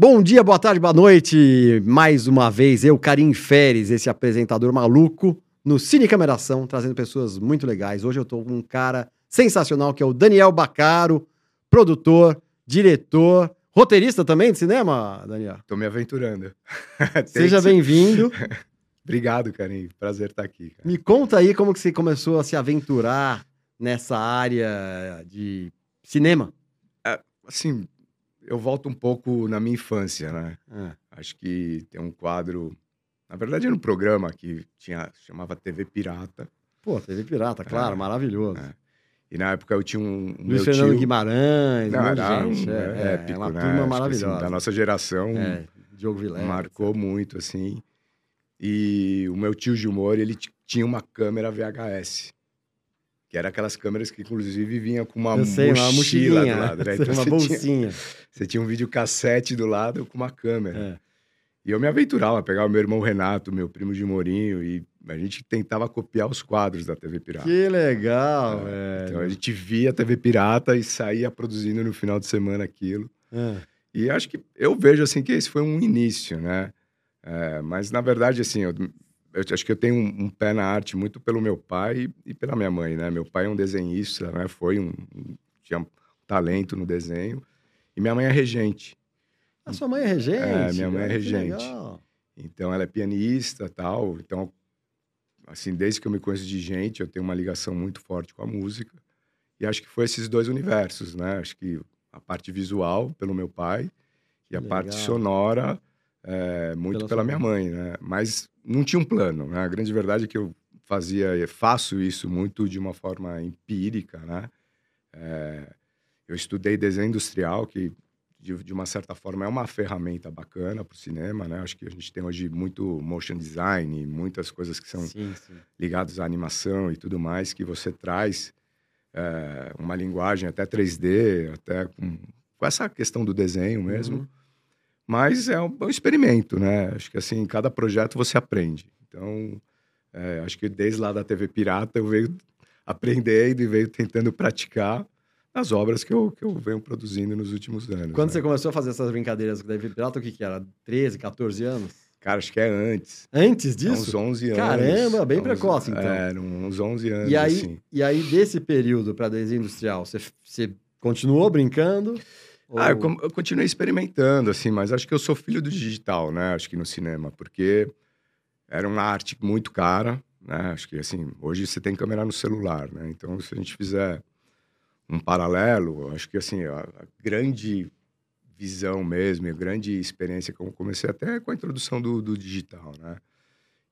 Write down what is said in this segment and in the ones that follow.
Bom dia, boa tarde, boa noite. Mais uma vez, eu, Karim Feres, esse apresentador maluco, no Cine Cameração, trazendo pessoas muito legais. Hoje eu tô com um cara sensacional que é o Daniel Bacaro, produtor, diretor, roteirista também de cinema, Daniel. Tô me aventurando. Seja bem-vindo. Obrigado, Karim. Prazer estar aqui. Cara. Me conta aí como que você começou a se aventurar nessa área de cinema. É, assim, eu volto um pouco na minha infância, né? Ah, Acho que tem um quadro. Na verdade, era um programa que tinha, chamava TV Pirata. pô, TV Pirata, claro, É, maravilhoso. é. E na época eu tinha um. um Luiz meu Fernando tio, Guimarães, Não, era gente. um- É, é é, épico, é uma né? turma assim, maravilhosa. da nossa geração, É, Diogo Vilela. marcou muito, assim. E o meu tio Gilmore, ele tinha uma câmera VHS. Que era aquelas câmeras que, inclusive, vinha com uma sei, uma mochila do lado. Né? Então, uma você, tinha, bolsinha. você tinha um videocassete do lado com uma câmera. É. E eu me aventurava, pegava meu irmão Renato, meu primo Gilmorinho, e a gente tentava copiar os quadros da TV Pirata. Que legal, Então a gente via a TV Pirata e saía produzindo no final de semana aquilo. É. E acho que eu vejo assim que esse foi um início, né? É, mas na verdade, assim, eu, eu acho que eu tenho um, um pé na arte muito pelo meu pai e pela minha mãe, né? Meu pai é um desenhista, né? Foi um, um- tinha um talento no desenho e minha mãe é regente. A sua mãe é regente? É, minha mãe é que regente. legal. Então ela é pianista, tal. Então, assim, desde que eu me conheço de gente, eu tenho uma ligação muito forte com a música. E acho que foi esses dois universos, né? Acho que a parte visual pelo meu pai e a Que parte legal. sonora é, muito Pela pela, minha mãe, né? Mas não tinha um plano, né? A grande verdade é que eu fazia, e faço isso muito de uma forma empírica, né? É, eu estudei desenho industrial, que de, de uma certa forma é uma ferramenta bacana para o cinema, né? Acho que a gente tem hoje muito motion design, muitas coisas que são Sim, sim. ligadas à animação e tudo mais, que você traz é, uma linguagem até 3D, até com, com essa questão do desenho mesmo. Uhum. Mas é um, é um experimento, né? Acho que assim, em cada projeto você aprende. Então, é, acho que desde lá da TV Pirata eu venho aprendendo e venho tentando praticar nas obras que eu, que eu venho produzindo nos últimos anos. Quando né? você começou a fazer essas brincadeiras com o David Pirata, o que que era? 13, 14 anos? Cara, acho que é antes. Antes disso? uns 11 anos. Caramba, bem Há uns- precoce, então. É, uns 11 anos, E aí, assim. e aí, desse período para desenho industrial, você, você continuou brincando? Ah, eu, Ou- eu continuei experimentando, assim, mas acho que eu sou filho do digital, né? Acho que no cinema, porque era uma arte muito cara, né? Acho que, assim, hoje você tem câmera no celular, né? Então, se a gente fizer um paralelo, acho que, assim, a, a grande visão mesmo, a grande experiência que eu comecei até com a introdução do, do digital, né?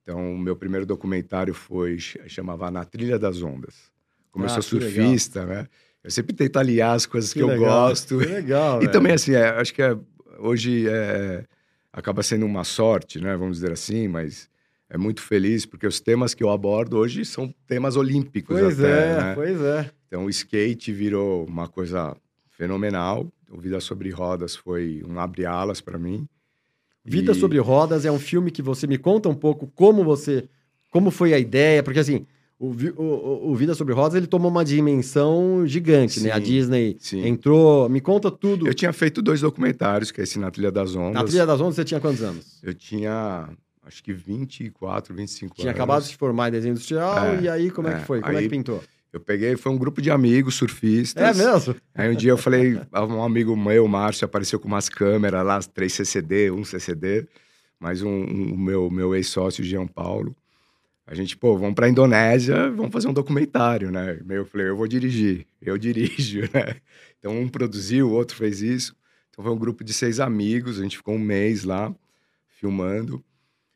Então, o meu primeiro documentário foi, ch- chamava Na Trilha das Ondas. Como eu Ah, sou que legal. surfista, né? Eu sempre tento aliar as coisas que, eu legal, gosto Que legal, e velho. também, assim, é, acho que é- hoje é, acaba sendo uma sorte, né? Vamos dizer assim, mas é muito feliz porque os temas que eu abordo hoje são temas olímpicos Pois até, é, né? pois é. Então, o skate virou uma coisa fenomenal. O Vida Sobre Rodas foi um abre-alas para mim. Vida E- sobre Rodas é um filme que você me conta um pouco como você. Como foi a ideia, porque assim. O, o- o- Vida sobre Rodas ele tomou uma dimensão gigante, né? A Sim, Disney sim. entrou. Me conta tudo. Eu tinha feito dois documentários, que é esse Na Trilha das Ondas. Na Trilha das Ondas você tinha quantos anos? Eu tinha, acho que 24, 25 Tinha anos. acabado de se formar em desenho industrial, É, e aí como é, é. que foi? Como é Aí- que pintou? Eu peguei, foi um grupo de amigos surfistas. É mesmo? Aí um dia eu falei, um amigo meu, o Márcio, apareceu com umas câmeras lá, três CCD, um CCD, mais um, um- o meu, meu ex-sócio, Jean Paulo. A gente, pô, vamos pra Indonésia, vamos fazer um documentário, né? Eu falei, eu vou dirigir, eu dirijo, né? Então um produziu, o outro fez isso. Então foi um grupo de seis amigos, a gente ficou um mês lá, filmando.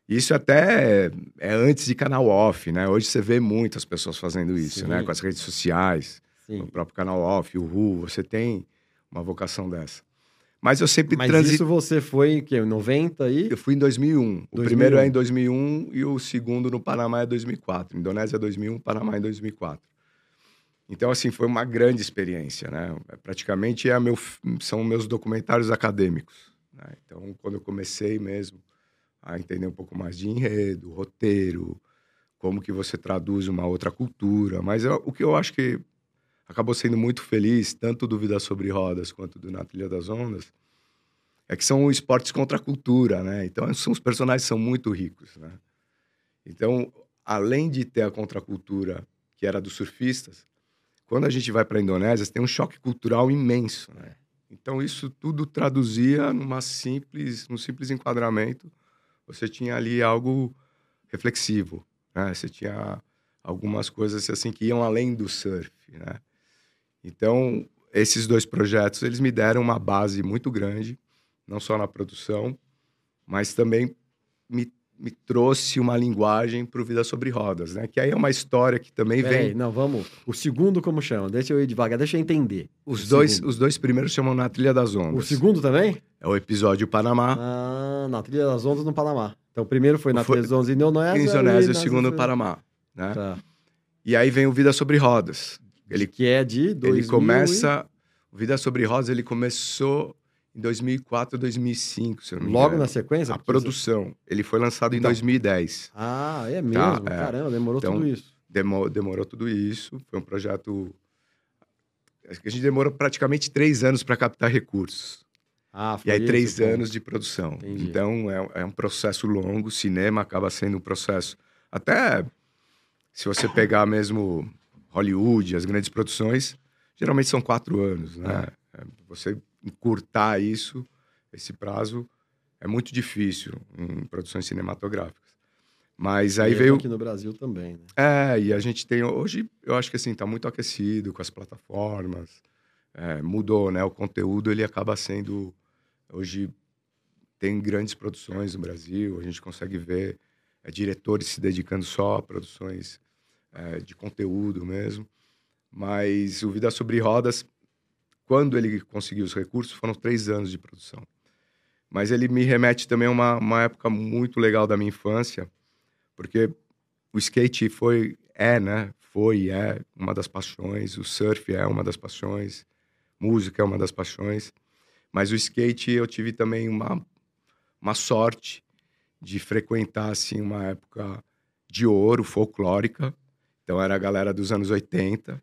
Isso até é antes de canal off, né? Hoje você vê muitas pessoas fazendo isso, Sim. né? Com as redes sociais Sim. no próprio canal off, o Ru, você tem uma vocação dessa. Mas eu sempre Mas transitei. isso você foi em que? 90 e. Eu fui em 2001. O 2001. primeiro é em 2001 e o segundo no Panamá é 2004. Indonésia é 2001, Panamá é 2004. Então, assim, foi uma grande experiência, né? Praticamente é meu, são meus documentários acadêmicos. né? Então, quando eu comecei mesmo a entender um pouco mais de enredo, roteiro, como que você traduz uma outra cultura. Mas eu- o que eu acho que acabou sendo muito feliz, tanto do Vida Sobre Rodas quanto do Na Trilha das Ondas, é que são esportes contra a cultura, né? Então, os personagens são muito ricos, né? Então, além de ter a contracultura que era dos surfistas, quando a gente vai para a Indonésia, tem um choque cultural imenso, né? Então, isso tudo traduzia numa simples, num simples enquadramento. Você tinha ali algo reflexivo, né? Você tinha algumas coisas assim que iam além do surf, né? Então, esses dois projetos, eles me deram uma base muito grande, não só na produção, mas também me, me trouxe uma linguagem para o Vida Sobre Rodas, né? Que aí é uma história que também Peraí, vem... não, vamos. O segundo como chama? Deixa eu ir devagar, deixa eu entender. Os O dois, segundo. os dois primeiros chamam Na Trilha das O Ondas. segundo também? É o episódio Panamá, Ah, na Trilha das Ondas no Panamá. Então, o primeiro foi na Foi- Trilha das Ondas em Indonésia. em e Indonésia, o segundo Panamá, né? Tá. E aí vem o Vida Sobre Rodas. Ele, Que é de 2000 ele começa... O Vida Sobre Rodas, ele começou em 2004, 2005, se eu não e... me Logo engano. na sequência? A produção. Ele foi lançado em Então. 2010. você- Ah, é mesmo? Tá, é. Caramba, demorou Então, tudo isso. Demo- demorou tudo isso. Foi um projeto. Acho que a gente demorou praticamente três anos para captar recursos. Ah, foi E aí, esse três o ponto. anos de produção. Entendi. Então, é, é um processo longo. Cinema acaba sendo um processo. Até se você pegar mesmo Hollywood, as grandes produções, geralmente são quatro anos, né? É, Você encurtar isso, esse prazo, é muito difícil em produções cinematográficas. Mas aí Mesmo veio. aqui no Brasil também, né? É, e a gente tem hoje, eu acho que assim, tá muito aquecido com as plataformas, é, mudou, né? O conteúdo ele acaba sendo hoje tem grandes produções no Brasil, a gente consegue ver é, diretores se dedicando só a produções é, de conteúdo mesmo. Mas o Vida sobre Rodas, quando ele conseguiu os recursos, foram três anos de produção. Mas ele me remete também a uma, uma época muito legal da minha infância, porque o skate foi, é, né? Foi é uma das paixões, o surf é uma das paixões, música é uma das paixões. Mas o skate eu tive também uma, uma sorte de frequentar, assim, uma época de ouro, folclórica. Então era a galera dos anos 80.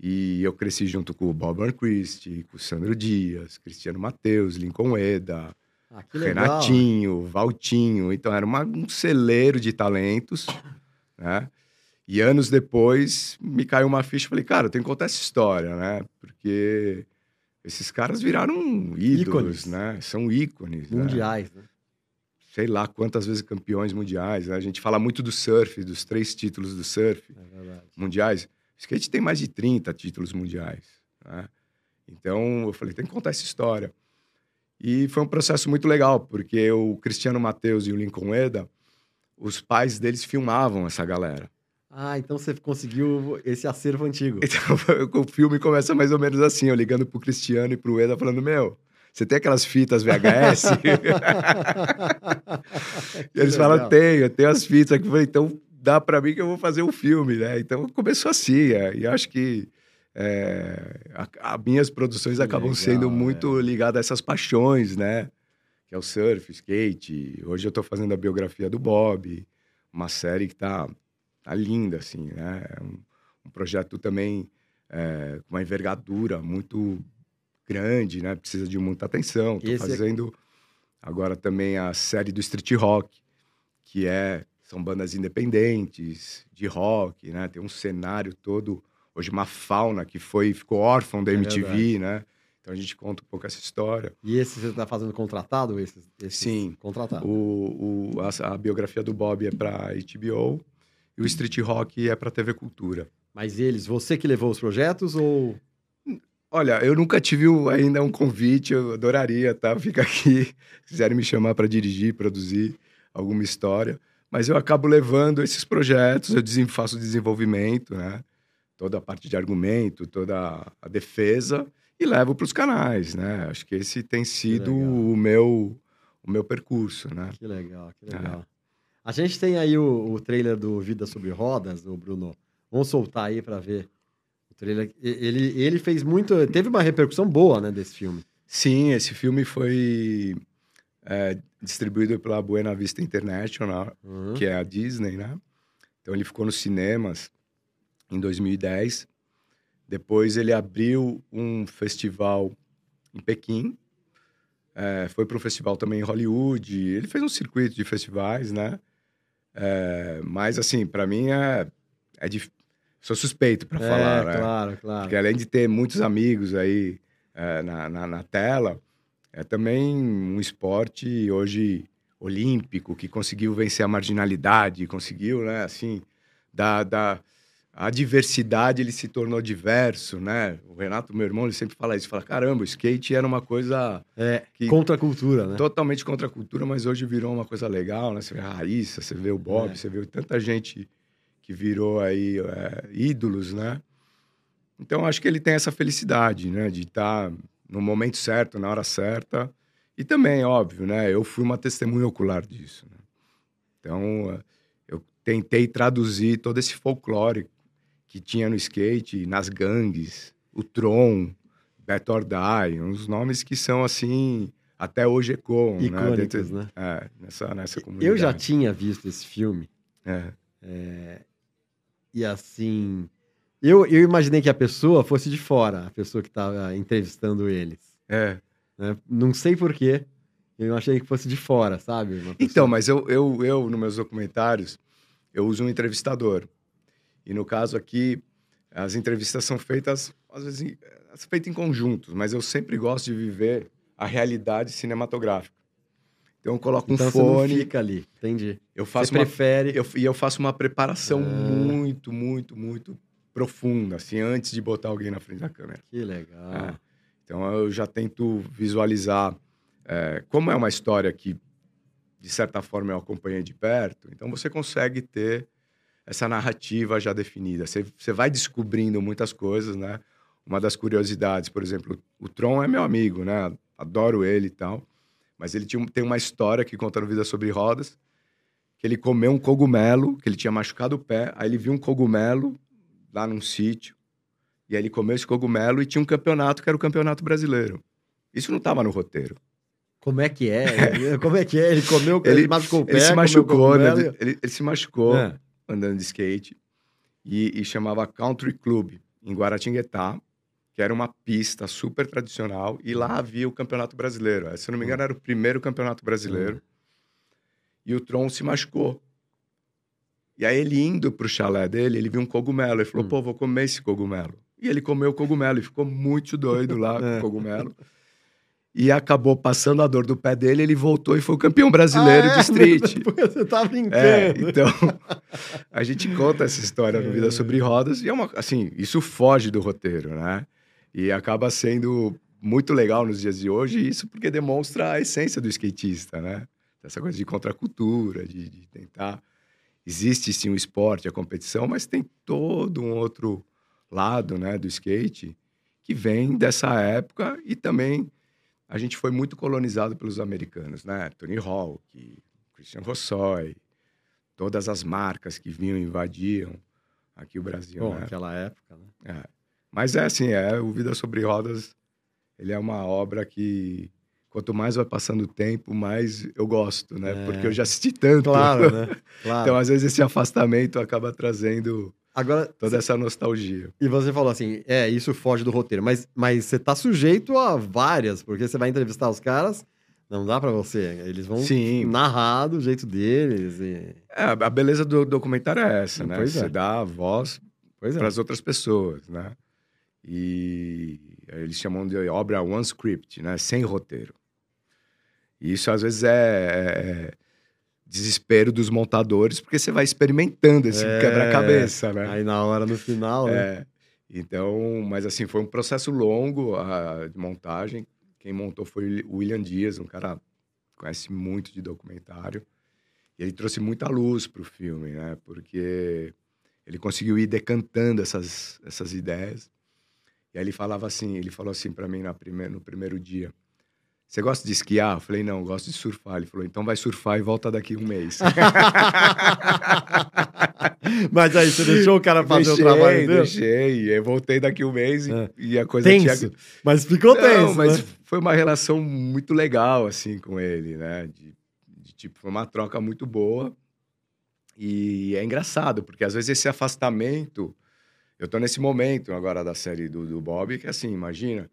E eu cresci junto com o Bob Christie, com o Sandro Dias, Cristiano Mateus, Lincoln Eda, Ah. Renatinho, Valtinho. Então era uma- um celeiro de talentos, né? E anos depois me caiu uma ficha e falei, cara, eu tenho que contar essa história, né? Porque esses caras viraram ídolos, Ícones. né? São ícones. né? Mundiais, né? Sei lá quantas vezes campeões mundiais. né? A gente fala muito do surf, dos três títulos do surf É. mundiais. O skate tem mais de 30 títulos mundiais. né? Então eu falei, tem que contar essa história. E foi um processo muito legal, porque o Cristiano Mateus e o Lincoln Eda, os pais deles filmavam essa galera. Ah, então você conseguiu esse acervo antigo. Então o filme começa mais ou menos assim, eu ligando pro Cristiano e pro Eda falando, meu, você tem aquelas fitas VHS? e eles falam, tenho, eu tenho as fitas aqui. Eu falei, então dá pra mim que eu vou fazer um filme, né? Então começou assim, é, e acho que é, a- minhas produções acabam legal, sendo muito é. ligadas a essas paixões, né? Que é o surf, skate. Hoje eu tô fazendo a biografia do Bob, uma série que tá, tá linda, assim, né? É um, um projeto também é, com uma envergadura muito grande, né? Precisa de muita atenção. Esse é- fazendo agora também a série do Street Rock, que é são bandas independentes de rock, né? Tem um cenário todo hoje uma fauna que foi ficou órfão da É MTV, verdade. né? Então a gente conta um pouco essa história. E esse você tá fazendo contratado? Esse, esse Sim. Contratado. O, o- a, a biografia do Bob é para HBO e o Street Rock é para TV Cultura. Mas eles, você que levou os projetos ou. Olha, eu nunca tive ainda um convite, eu adoraria, tá? Fica aqui, se quiserem me chamar para dirigir, produzir alguma história. Mas eu acabo levando esses projetos, eu faço o desenvolvimento, né? Toda a parte de argumento, toda a defesa e levo para os canais, né? Acho que esse tem sido o meu, o meu percurso, né? Que legal, que É. legal. A gente tem aí o, o trailer do Vida sobre Rodas, o Bruno. Vamos soltar aí pra ver. O trailer. Ele, ele fez muito. Teve uma repercussão boa, né, desse filme. Sim, esse filme foi é, distribuído pela Buena Vista International, Uhum. que é a Disney, né? Então ele ficou nos cinemas em 2010. Depois ele abriu um festival em Pequim, É, foi para um festival também em Hollywood. Ele fez um circuito de festivais, né? É, mas, assim, para mim é, é dif... Sou suspeito para É, falar, né? claro, claro. Porque além de ter muitos amigos aí é, na, na, na tela, é também um esporte hoje olímpico que conseguiu vencer a marginalidade, conseguiu, né, assim, da, da a diversidade ele se tornou diverso, né? O Renato, meu irmão, ele sempre fala isso, fala caramba, o skate era uma coisa É, que- contra a cultura, né? totalmente contra a cultura, mas hoje virou uma coisa legal, né? Você vê a Raíssa, você vê o Bob, É. você vê tanta gente que virou aí é, ídolos, né? Então acho que ele tem essa felicidade, né? De estar no momento certo, na hora certa. E também, óbvio, né? Eu fui uma testemunha ocular disso. né? Então é, eu tentei traduzir todo esse folclore que tinha no skate, nas gangues, o Tron, Beto or Die, uns nomes que são assim até hoje ecoam, né? Dentro- né? É, nessa, nessa comunidade. Eu já tinha visto esse filme É. e assim. Eu, eu imaginei que a pessoa fosse de fora, a pessoa que estava entrevistando eles. É. né? Não sei porquê. Eu achei que fosse de fora, sabe? Então, mas eu, eu, eu, nos meus documentários, eu uso um entrevistador. E no caso aqui, as entrevistas são feitas, às vezes, são feitas em conjuntos, mas eu sempre gosto de viver a realidade cinematográfica. Então, eu coloco um Então você não fone, fica ali, entendi. eu Você faço uma prefere. eu, e eu faço uma preparação Ah. muito, muito, muito profunda, assim, antes de botar alguém na frente da câmera. Que legal. É. Então eu já tento visualizar é, como é uma história que, de certa forma, eu acompanhei de perto. Então você consegue ter essa narrativa já definida. Você, você vai descobrindo muitas coisas, né? Uma das curiosidades, por exemplo, o Tron é meu amigo, né? Adoro ele e tal. Mas ele tinha, tem uma história que conta no Vida Sobre Rodas, que ele comeu um cogumelo, que ele tinha machucado o pé, aí ele viu um cogumelo lá num sítio, e aí ele comeu esse cogumelo e tinha um campeonato que era o Campeonato Brasileiro. Isso não estava no roteiro. Como é que é? Como é que é? Ele comeu, Ele- ele machucou o pé. Ele se machucou, né? ele, ele se machucou É. andando de skate e, e chamava Country Club, em Guaratinguetá, que era uma pista super tradicional, e lá havia o Campeonato Brasileiro. Se eu não me engano, era o primeiro Campeonato Brasileiro. E o Tron se machucou. E aí ele indo pro chalé dele, ele viu um cogumelo. Ele falou, Hum. pô, vou comer esse cogumelo. E ele comeu o cogumelo e ficou muito doido lá com É. o cogumelo. E acabou passando a dor do pé dele, ele voltou e foi o campeão brasileiro Ah, é? de street. Você tá brincando. É, então a gente conta essa história no Vida Sobre Rodas e é uma, assim, isso foge do roteiro, né? E acaba sendo muito legal nos dias de hoje, isso porque demonstra a essência do skatista, né? Essa coisa de contracultura, de, de tentar. Existe sim o esporte, a competição, mas tem todo um outro lado, né, do skate que vem dessa época e também a gente foi muito colonizado pelos americanos, né? Tony Hawk, Christian Rossoy, todas as marcas que vinham e invadiam aqui o Brasil, Bom, né? naquela época, né? É. Mas é assim, é o Vida sobre Rodas, ele é uma obra que quanto mais vai passando o tempo, mais eu gosto, né? É. Porque eu já assisti tanto. Claro, né? Claro. Então, às vezes esse afastamento acaba trazendo Agora, toda essa nostalgia. e você falou assim, é, isso foge do roteiro, mas, mas você tá sujeito a várias, porque você vai entrevistar os caras, não dá pra você. Eles vão Sim. narrar do jeito deles. E... É, a beleza do documentário é essa, né? Pois é. Você dá a voz Pois é. para as outras pessoas, né? E eles chamam de obra one script, né? Sem roteiro. E isso às vezes é, é desespero dos montadores, porque você vai experimentando esse É. quebra-cabeça, né? Aí na hora, no final, né? É. Então, mas assim, foi um processo longo a, de montagem. Quem montou foi o William Dias, um cara que conhece muito de documentário. E ele trouxe muita luz para o filme, né? Porque ele conseguiu ir decantando essas, essas ideias. E aí ele falava assim, ele falou assim para mim na primeira, no primeiro dia. Você gosta de esquiar? Eu falei, não, eu gosto de surfar. Ele falou, então vai surfar e volta daqui um mês. Mas aí, você deixou o cara fazer deixei, o trabalho dele? Deixei, e eu voltei daqui um mês e, É. e a coisa Tenso. tinha... Mas ficou Não, tenso, mas né? foi uma relação muito legal, assim, com ele, né? De, de, tipo, foi uma troca muito boa. E é engraçado, porque às vezes esse afastamento... Eu tô nesse momento agora da série do, do Bob, que assim, imagina,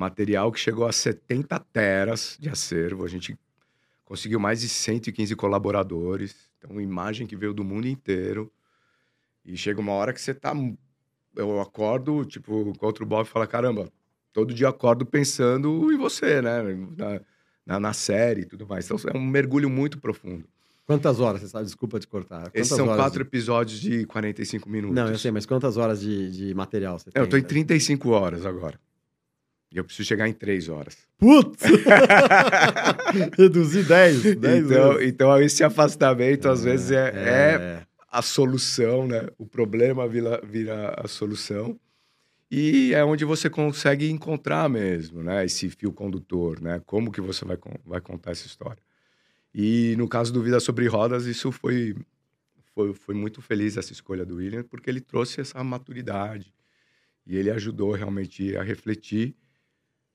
Material que chegou a 70 teras de acervo. A gente conseguiu mais de 115 colaboradores. Então, imagem que veio do mundo inteiro. E chega uma hora que você tá. Eu acordo, tipo, encontro o Bob e fala: caramba, todo dia acordo pensando em você, né? Na, na, na série e tudo mais. Então, é um mergulho muito profundo. Quantas horas, você sabe? Desculpa te cortar. Quantas Esses são quatro de... episódios de 45 minutos. Não, eu sei, mas quantas horas de, de material você tem? Eu tô em 35 horas agora. E eu preciso chegar em 3 horas. Putz! Reduzir 10, 10 então, então, esse afastamento, é, às vezes, é, é... é, a solução, né? O problema vira, vira a solução. E é onde você consegue encontrar mesmo, né? Esse fio condutor, né? Como que você vai, vai contar essa história. E no caso do Vida Sobre Rodas, isso foi, foi, foi muito feliz, essa escolha do William, porque ele trouxe essa maturidade. E ele ajudou realmente a refletir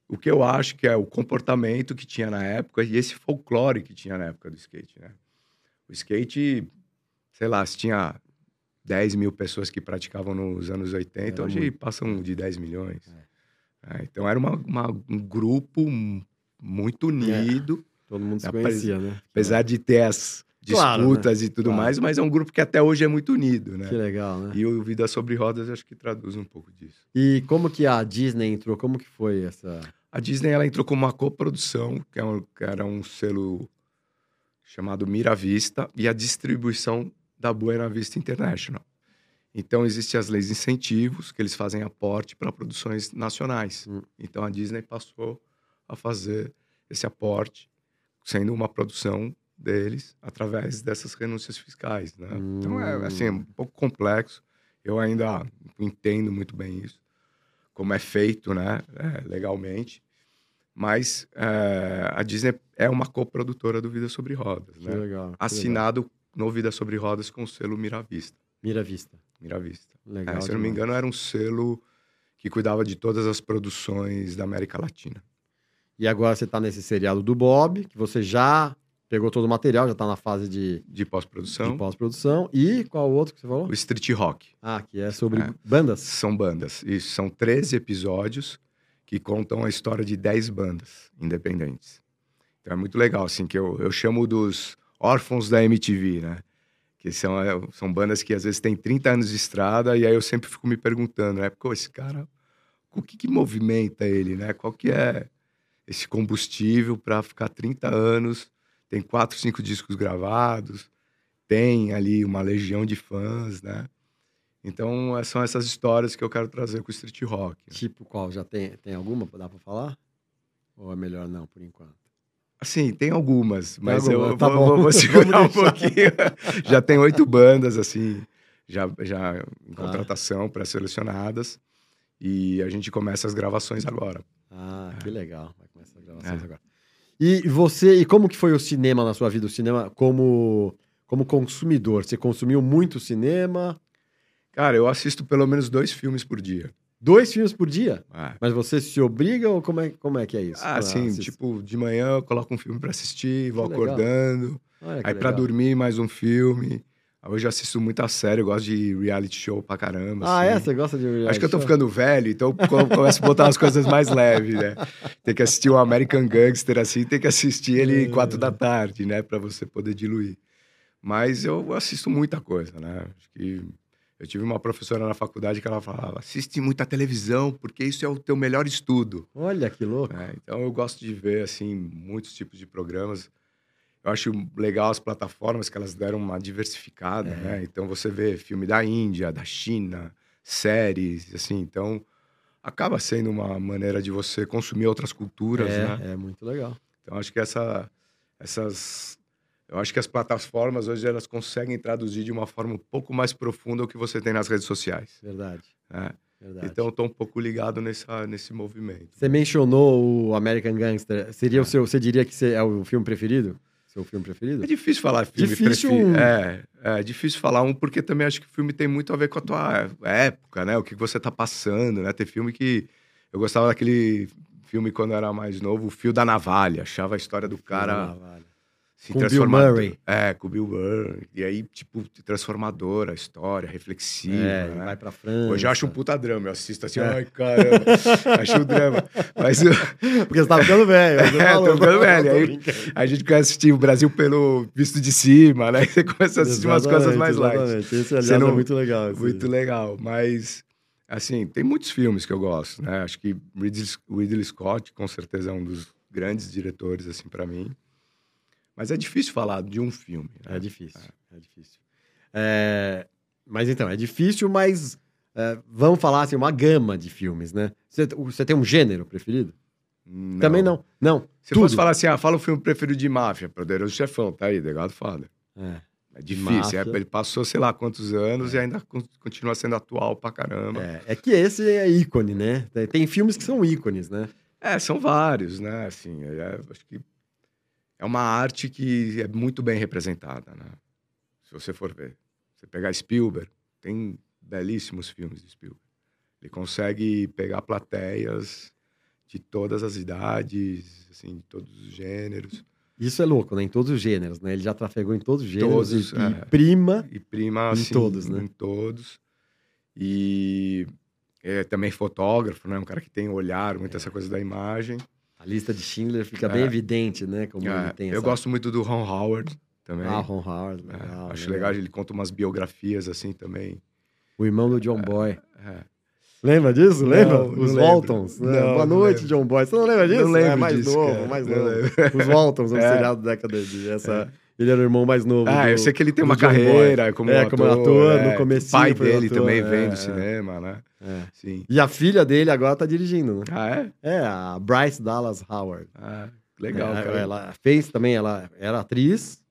o que eu acho que é o comportamento que tinha na época e esse folclore que tinha na época do skate, né? O skate, sei lá, se tinha 10 mil pessoas que praticavam nos anos 80, era hoje muito... passam de 10 milhões. É. É, então era uma, uma, um grupo muito unido. É. Todo mundo se conhecia, né? Apesar de ter as disputas claro, né? e tudo claro. mais, mas é um grupo que até hoje é muito unido, né? Que legal, né? E o Vida Sobre Rodas acho que traduz um pouco disso. E como que a Disney entrou? Como que foi essa... A Disney, ela entrou com uma coprodução, que, é que era um selo chamado Mira Vista, e a distribuição da Buena Vista International. Então, existem as leis de incentivos, que eles fazem aporte para produções nacionais. Hum. Então, a Disney passou a fazer esse aporte sendo uma produção deles através dessas renúncias fiscais, né? Hum. Então é assim, é um pouco complexo. Eu ainda entendo muito bem isso, como é feito, né, é, legalmente. Mas é, a Disney é uma coprodutora do Vida sobre Rodas, que né? Legal, Assinado legal. no Vida sobre Rodas com o selo Miravista. Miravista. Miravista. Legal. É, se eu não me engano, era um selo que cuidava de todas as produções da América Latina. E agora você está nesse seriado do Bob, que você já pegou todo o material, já está na fase de, de pós-produção. De pós-produção. E qual outro que você falou? O Street Rock. Ah, que é sobre é. bandas. São bandas. Isso, são 13 episódios que contam a história de 10 bandas independentes. Então é muito legal, assim, que eu, eu chamo dos órfãos da MTV, né? Que são, é, são bandas que às vezes têm 30 anos de estrada, e aí eu sempre fico me perguntando, né? Pô, esse cara, o que que movimenta ele, né? Qual que é esse combustível para ficar 30 anos. Tem quatro, cinco discos gravados, tem ali uma legião de fãs, né? Então, são essas histórias que eu quero trazer com o street rock. Tipo qual? Já tem, tem alguma? Dá para falar? Ou é melhor não, por enquanto? Assim, tem algumas, mas alguma, eu tá vou, vou, vou, segurar um pouquinho. já tem oito bandas, assim, já, já em tá. contratação, ah. pré-selecionadas. E a gente começa as gravações agora. Ah, é. que legal. Vai começar as gravações é. agora. E você, e como que foi o cinema na sua vida? O cinema como, como consumidor? Você consumiu muito cinema? Cara, eu assisto pelo menos dois filmes por dia. Dois filmes por dia? É. Mas você se obriga ou como é, como é que é isso? Ah, sim, tipo, de manhã eu coloco um filme para assistir, vou acordando. aí para dormir mais um filme. Hoje eu assisto muita série, eu gosto de reality show pra caramba. Ah, assim. é? Você gosta de reality Acho que eu tô ficando velho, então começo a botar as coisas mais leves, né? Tem que assistir um American Gangster assim, tem que assistir ele quatro da tarde, né? Pra você poder diluir. Mas eu assisto muita coisa, né? Acho que eu tive uma professora na faculdade que ela falava: assiste muita televisão, porque isso é o teu melhor estudo. Olha que louco. É, então eu gosto de ver, assim, muitos tipos de programas. Eu acho legal as plataformas que elas deram uma diversificada, é. né? Então você vê filme da Índia, da China, séries, assim, então acaba sendo uma maneira de você consumir outras culturas, é, né? É muito legal. Então acho que essa, essas, eu acho que as plataformas hoje elas conseguem traduzir de uma forma um pouco mais profunda o que você tem nas redes sociais. Verdade. É. Verdade. Então, estou um pouco ligado nessa, nesse movimento. Você mencionou o American Gangster. Seria é. o seu, você diria que é o filme preferido? Seu filme preferido? É difícil falar filme difícil preferido. É, é difícil falar um, porque também acho que o filme tem muito a ver com a tua época, né? O que você tá passando, né? Tem filme que. Eu gostava daquele filme quando eu era mais novo, O Fio da Navalha. Achava a história do cara se Com Bill Murray. É, com o Bill Murray. E aí, tipo, transformadora, a história, reflexiva, É, né? vai pra França. Hoje eu acho um puta drama, eu assisto assim, É. ai, caramba, acho um drama. Mas eu- Porque você tá ficando velho. É, falou. tô ficando velho, aí- a gente começa a assistir o Brasil pelo visto de cima, né? Você começa a assistir umas coisas mais light. Exatamente. Esse, aliás, Você não- é muito legal. esse- Muito legal, mas assim, tem muitos filmes que eu gosto, né? Acho que Ridley, Ridley Scott com certeza é um dos grandes diretores assim para mim. Mas é difícil falar de um filme. né? É difícil, é difícil. É, Mas então, é difícil, mas é, vamos falar assim, uma gama de filmes, né? Você, tem um gênero preferido? Não. Também não. Não. Se tudo. fosse falar assim, ah, fala o filme preferido de máfia, Poderoso Chefão, tá aí, The Godfather. É. É difícil, é, ele passou sei lá quantos anos e ainda con- continua sendo atual pra caramba. É, é que esse é ícone, né? Tem, tem filmes que são ícones, né? É, são vários, né? Assim, é, acho que é uma arte que é muito bem representada, né? Se você for ver. Você pegar Spielberg, tem belíssimos filmes de Spielberg. Ele consegue pegar plateias de todas as idades, assim, de todos os gêneros. Isso é louco, né? Em todos os gêneros, né? Ele já trafegou em todos os gêneros Todos, e, e é. prima. E prima, Em assim, todos, né? Em todos. E é também fotógrafo, né? Um cara que tem olhar, muito essa coisa da imagem. A lista de Schindler fica bem É. evidente, né? Como É, ele tem eu essa... gosto muito do Ron Howard também. Ah, Ron Howard, É, legal. acho legal, ele conta umas biografias assim também. O irmão do John Boy. É. Lembra disso? Não, Lembra? não Os lembro. Waltons. né? Não, Boa noite, lembro. John Boy. Você não lembra disso? Não lembro é mais disso, novo, cara. mais novo. Os Waltons, um É. seriado da década de... Essa... Ele era o irmão mais novo. Ah, do- eu sei que ele tem uma John Boy. carreira como É, ator. como ator, no é. comecinho O pai dele ator, também é, vem do é. cinema, né? É. Sim. E a filha dele agora tá dirigindo, né? Ah, é? É, a Bryce Dallas Howard. Ah, legal, É, cara. Ela fez também, ela era atriz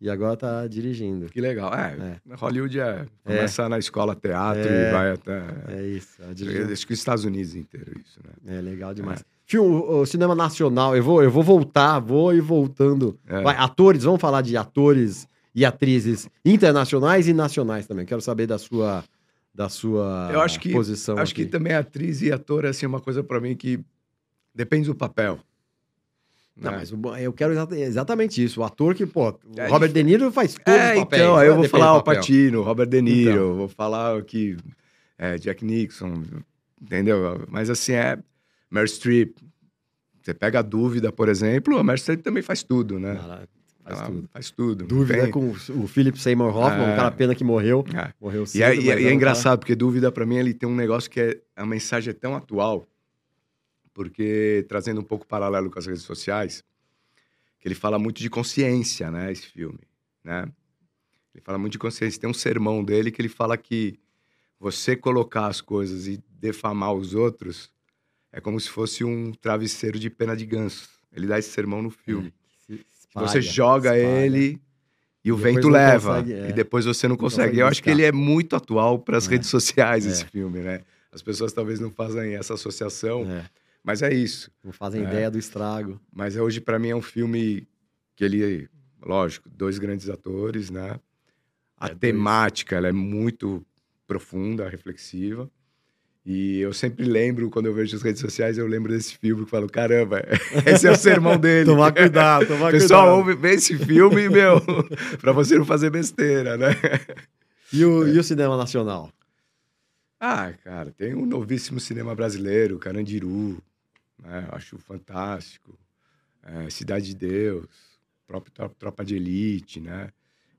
e agora tá dirigindo. Que legal. É, Hollywood é. Começa na escola teatro É. e vai até. É isso. Acho que os Estados Unidos inteiro, isso, né? É legal demais. Filme, o, o cinema nacional, eu vou, eu vou voltar, vou ir voltando. É. Vai, atores, vamos falar de atores e atrizes internacionais e nacionais também. Quero saber da sua, da sua Eu acho que- posição. Acho que aqui. também atriz e ator é assim, uma coisa pra mim que depende do papel. Não, né? mas o- eu quero exa- exatamente isso. O ator que, pô, o É, Robert De Niro faz todos É, os papéis. então, aí eu vou falar o. Pacino, Robert De Niro, Então. vou falar que é, Jack Nixon, entendeu? Mas assim, é Meryl Streep. Você pega a Dúvida, por exemplo, a Meryl Streep também faz tudo, né? Cara, faz Ela tudo. Faz tudo. Dúvida Tem- com o Philip Seymour Hoffman, É. um cara pena que morreu. É. Morreu cedo. E é, e é- e é cara- engraçado, porque Dúvida, pra mim, ele tem um negócio que é a mensagem é tão atual, porque trazendo um pouco paralelo com as redes sociais, que ele fala muito de consciência, né, esse filme, né? Ele fala muito de consciência. Tem um sermão dele que ele fala que você colocar as coisas e defamar os outros é como se fosse um travesseiro de pena de ganso. Ele dá esse sermão no filme. Que espalha, você joga espalha. ele e o Depois vento leva. consegue, é. E depois você não consegue. consegue Eu acho que ele é muito atual para as É. redes sociais, É. esse filme, né? As pessoas talvez não fazem essa associação, É, mas é isso. não fazem É. ideia do estrago. Mas hoje, para mim, é um filme que ele, lógico, dois grandes atores, né? A É, temática, ela é muito profunda, reflexiva. E eu sempre lembro, quando eu vejo as redes sociais, eu lembro desse filme e falo, caramba, esse é o sermão dele. Tomar cuidado, tomar Pessoal, cuidado. ouve, vê esse filme, meu, pra você não fazer besteira, né? E o, e o cinema nacional? Ah, cara, tem um novíssimo cinema brasileiro, Carandiru, né? Acho fantástico. É, Cidade de Deus, próprio Tro- Tropa de Elite, né?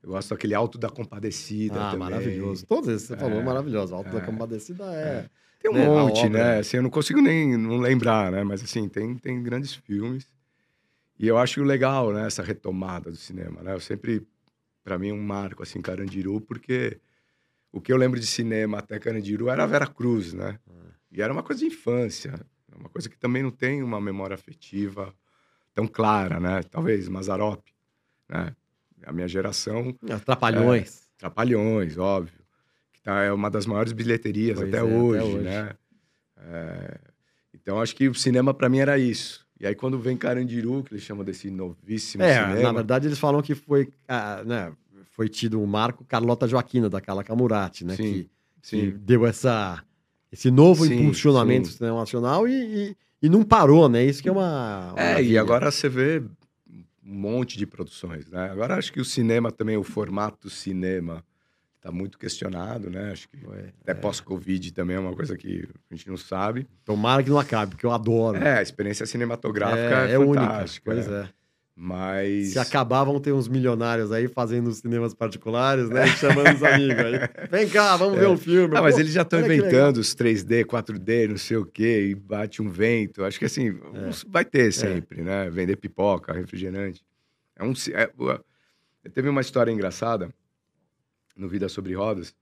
Eu gosto daquele Alto da Compadecida Ah, também. maravilhoso. Todos esses que você falou, É, maravilhoso. Alto da é. Compadecida é... Tem um né, monte, obra. né? Assim, eu não consigo nem não lembrar, né? Mas assim, tem, tem grandes filmes. E eu acho legal, né? Essa retomada do cinema, né? Eu sempre, para mim, um marco, assim, Carandiru, porque o que eu lembro de cinema até Carandiru era a Vera Cruz, né? E era uma coisa de infância. Uma coisa que também não tem uma memória afetiva tão clara, né? Talvez Mazarop, né? A minha geração Trapalhões. Trapalhões, óbvio. Que tá, é uma das maiores bilheterias até, é, até hoje, hoje. né? É, então, acho que o cinema para mim era isso. E aí, quando vem Carandiru, que eles chamam desse novíssimo É, cinema... na verdade eles falam que foi, ah, né, foi tido um marco Carlota Joaquina, da Carla Camurati, né? Sim, que, que sim. deu essa, esse novo Sim, impulsionamento sim. do cinema nacional e, e, e não parou, né? Isso que é uma... uma É, e maravilha. agora você vê um monte de produções, né? Agora acho que o cinema também, o formato cinema está muito questionado, né? Acho que Ué, até é. pós-Covid também é uma coisa que a gente não sabe. Tomara que não acabe, porque eu adoro. É, a experiência cinematográfica é, é única. fantástica. Pois é. é. Mas Se acabar, vão ter uns milionários aí fazendo os cinemas particulares, né? Chamando os amigos aí. Vem cá, vamos ver um filme. Ah, mas Pô, eles já estão inventando os 3D, 4D, não sei o quê, e bate um vento. Acho que assim, É. vai ter sempre, né? Vender pipoca, refrigerante. É um, é, teve uma história engraçada no Vida Sobre Rodas,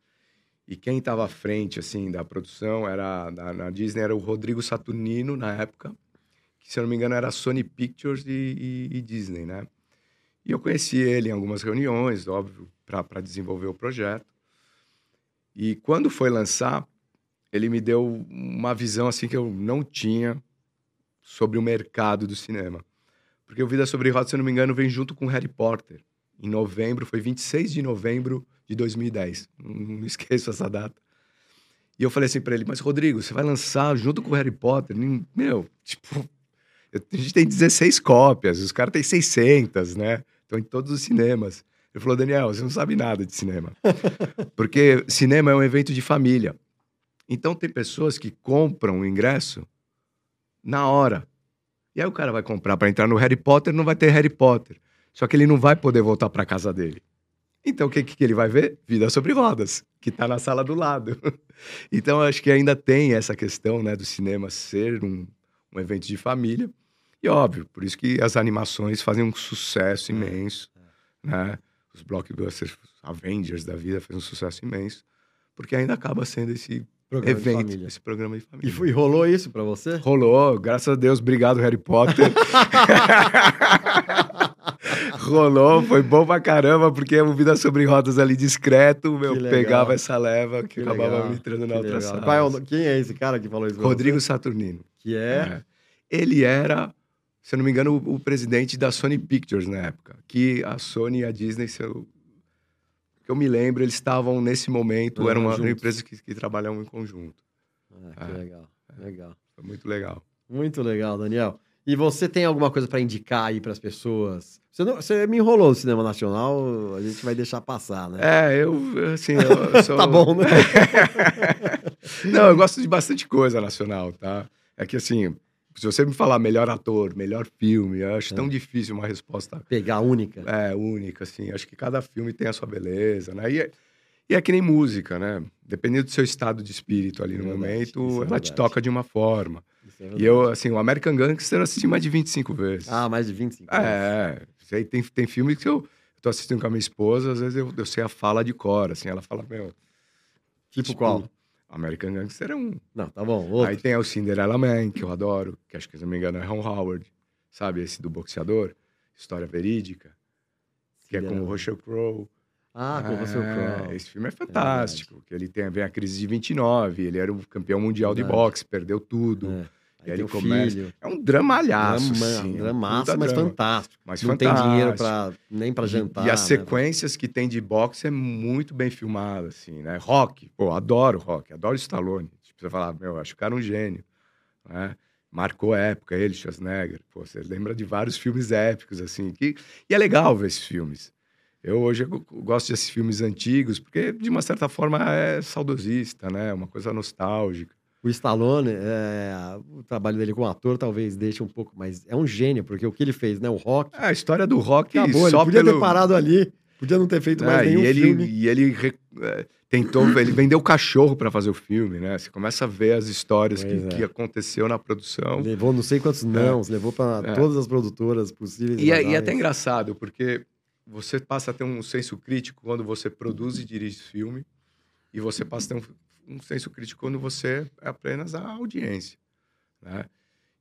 e quem estava à frente, assim, da produção, era na, na Disney, era o Rodrigo Saturnino, na época, que, se eu não me engano, era Sony Pictures e, e- e Disney, né? E eu conheci ele em algumas reuniões, óbvio, para desenvolver o projeto. E quando foi lançar, ele me deu uma visão assim que eu não tinha sobre o mercado do cinema. Porque o Vida sobre Rodas, se eu não me engano, vem junto com Harry Potter. Em novembro, foi 26 de novembro de 2010. Não, esqueço essa data. E eu falei assim para ele, mas Rodrigo, você vai lançar junto com o Harry Potter? Meu, tipo, a gente tem 16 cópias, os caras têm 600, né? Estão em todos os cinemas. Ele falou, Daniel, você não sabe nada de cinema. Porque cinema é um evento de família. Então tem pessoas que compram o ingresso na hora. E aí o cara vai comprar para entrar no Harry Potter, não vai ter Harry Potter. Só que ele não vai poder voltar para casa dele. Então o que, que ele vai ver? Vida sobre rodas, que está na sala do lado. Então acho que ainda tem essa questão né, do cinema ser um, um evento de família. E óbvio, por isso que as animações fazem um sucesso imenso. Né? Os blockbusters, Avengers da vida fez um sucesso imenso. Porque ainda acaba sendo esse Programa de evento, família. esse programa de E, família. foi- e rolou isso pra você? Rolou, graças a Deus, obrigado, Harry Potter. Rolou, foi bom pra caramba, porque o Vida Sobre Rodas ali discreto, meu, pegava essa leva que, Que acabava legal, me entrando na Que outra legal. sala. Qual é quem é esse cara que falou isso Rodrigo você? Saturnino. Que é... É. Ele era, se eu não me engano, o, o presidente da Sony Pictures na época. Que a Sony e a Disney, se eu, que eu me lembro, eles estavam nesse momento, Ah, era uma, uma empresa que, que trabalhavam em conjunto. Ah, que É. legal, legal. Foi muito legal. Muito legal, Daniel. E você tem alguma coisa pra indicar aí pras pessoas? Você, não- você me enrolou no cinema nacional, a gente vai deixar passar, né? É, eu, assim, eu, sou... Tá bom, né? Não, eu gosto de bastante coisa nacional, tá? É que assim, se você me falar melhor ator, melhor filme, eu acho É. tão difícil uma resposta Pegar única. é, única, assim. Acho que cada filme tem a sua beleza, né? E é, e é que nem música, né? Dependendo do seu estado de espírito ali no É verdade, momento, é ela te toca de uma forma. É E eu, assim, o American Gangster eu assisti mais de 25 vezes. Ah, mais de 25. É, sei, tem, tem filme que eu, eu tô assistindo com a minha esposa, às vezes eu, eu sei a fala de cor, assim, ela fala, meu... Tipo qual? American Gangster é um. Não, tá bom. Outro. Aí tem o Cinderella Man, que eu adoro, que acho que, se não me engano, é Ron Howard, sabe? Esse do boxeador, história verídica, que é com o. Russell Crowe. Ah, com Russell É. Esse filme é fantástico, que ele tem vem a crise de 29, ele era o campeão mundial de boxe, perdeu tudo. É. E Aí tem ele começa- filho. É um dramalhaço, Drama, assim, é um dramaço, mas drama. fantástico. Mas não tem fantástico. dinheiro pra, nem pra jantar. E as né? sequências que tem de boxe é muito bem filmado, assim, né? Rock, pô, adoro rock, adoro Stallone. Tipo, você falar, meu, acho o cara um gênio, né? Marcou a época, ele, Schwarzenegger. Pô, você lembra de vários filmes épicos, assim. Que... E é legal ver esses filmes. Eu hoje eu gosto desses filmes antigos, porque, de uma certa forma, é saudosista, né? Uma coisa nostálgica. O Stallone, é, o trabalho dele como ator talvez deixe um pouco, mas é um gênio, porque o que ele fez, né? O rock, É, a história do rock acabou. só ele podia pelo... ter parado ali, podia não ter feito mais É, nenhum e ele, filme. E ele re- é, tentou, ele vendeu cachorro para fazer o filme, né? Você começa a ver as histórias que, é. que aconteceu na produção. Levou não sei quantos nãos, levou pra É. todas as produtoras possíveis. E é, e é até engraçado, porque você passa a ter um senso crítico quando você produz e dirige filme, e você passa a ter um, um senso crítico quando você é apenas a audiência, né?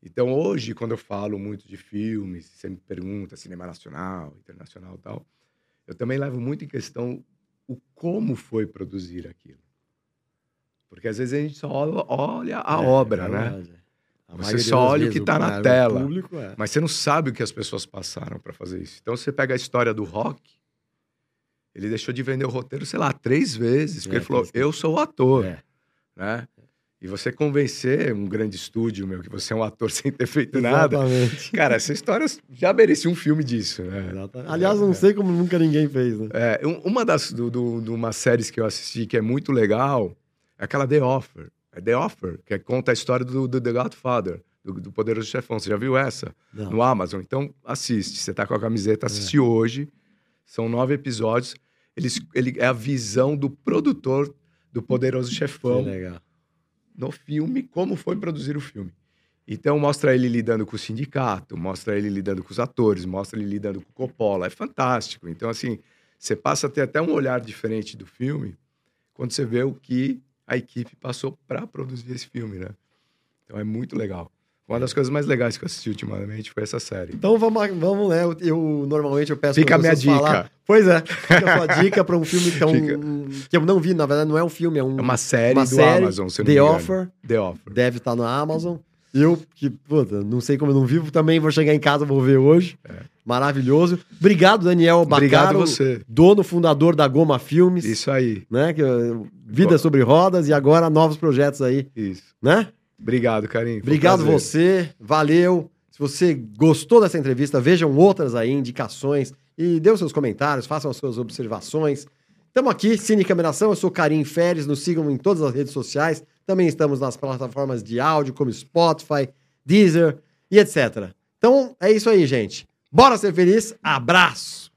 Então, hoje, quando eu falo muito de filmes, você me pergunta cinema nacional, internacional tal, eu também levo muito em questão o como foi produzir aquilo. Porque às vezes a gente só olha, olha a É, obra, é né? Você só olha o que tá na é, tela. Público é. Mas você não sabe o que as pessoas passaram para fazer isso. Então, você pega a história do rock, ele deixou de vender o roteiro, sei lá, três vezes, porque É, ele falou: eu sou o ator, É. né? E você convencer um grande estúdio, meu, que você é um ator sem ter feito nada. Exatamente. Cara, essa história já merecia um filme disso, né? Exatamente. Aliás, não sei como nunca ninguém fez, né? É, um- uma das do, do, de umas séries que eu assisti que é muito legal é aquela The Offer. É The Offer, que conta a história do, do The Godfather, do, do Poderoso Chefão. Você já viu essa? Não. No Amazon. Então, assiste. Você tá com a camiseta, assiste hoje. São nove episódios. Eles, ele é a visão do produtor do Poderoso Que Chefão legal. no filme, como foi produzir o filme. Então mostra ele lidando com o sindicato, mostra ele lidando com os atores, mostra ele lidando com o Coppola. É fantástico. Então, assim, você passa a ter até um olhar diferente do filme quando você vê o que a equipe passou para produzir esse filme, né? Então é muito legal. Uma das coisas mais legais que eu assisti ultimamente foi essa série. Então vamos, vamos né? Eu, eu- normalmente eu peço Fica para a minha dica. falar- Pois é, fica a sua dica para um filme que, é um- que eu não vi, na verdade não é um filme, é um, É uma série uma do série, Amazon, se não The me engano. Offer, The Offer. deve estar na Amazon. Eu, que, puta, não sei como eu não vivo, também vou chegar em casa, vou ver hoje. Maravilhoso. Obrigado, Daniel É. Obrigado Bacaro, você. dono, fundador da Goma Filmes, Isso aí, né? Que, uh, Vida sobre rodas e agora novos projetos aí, isso. né? Obrigado, Carinho. Um Obrigado prazer. você, valeu. Se você gostou dessa entrevista, vejam outras aí, indicações, e dê os seus comentários, façam as suas observações. Estamos aqui, Cine Cameração, eu sou Karim Feres, nos sigam em todas as redes sociais. Também estamos nas plataformas de áudio, como Spotify, Deezer e etc. Então, é isso aí, gente. Bora ser feliz, abraço!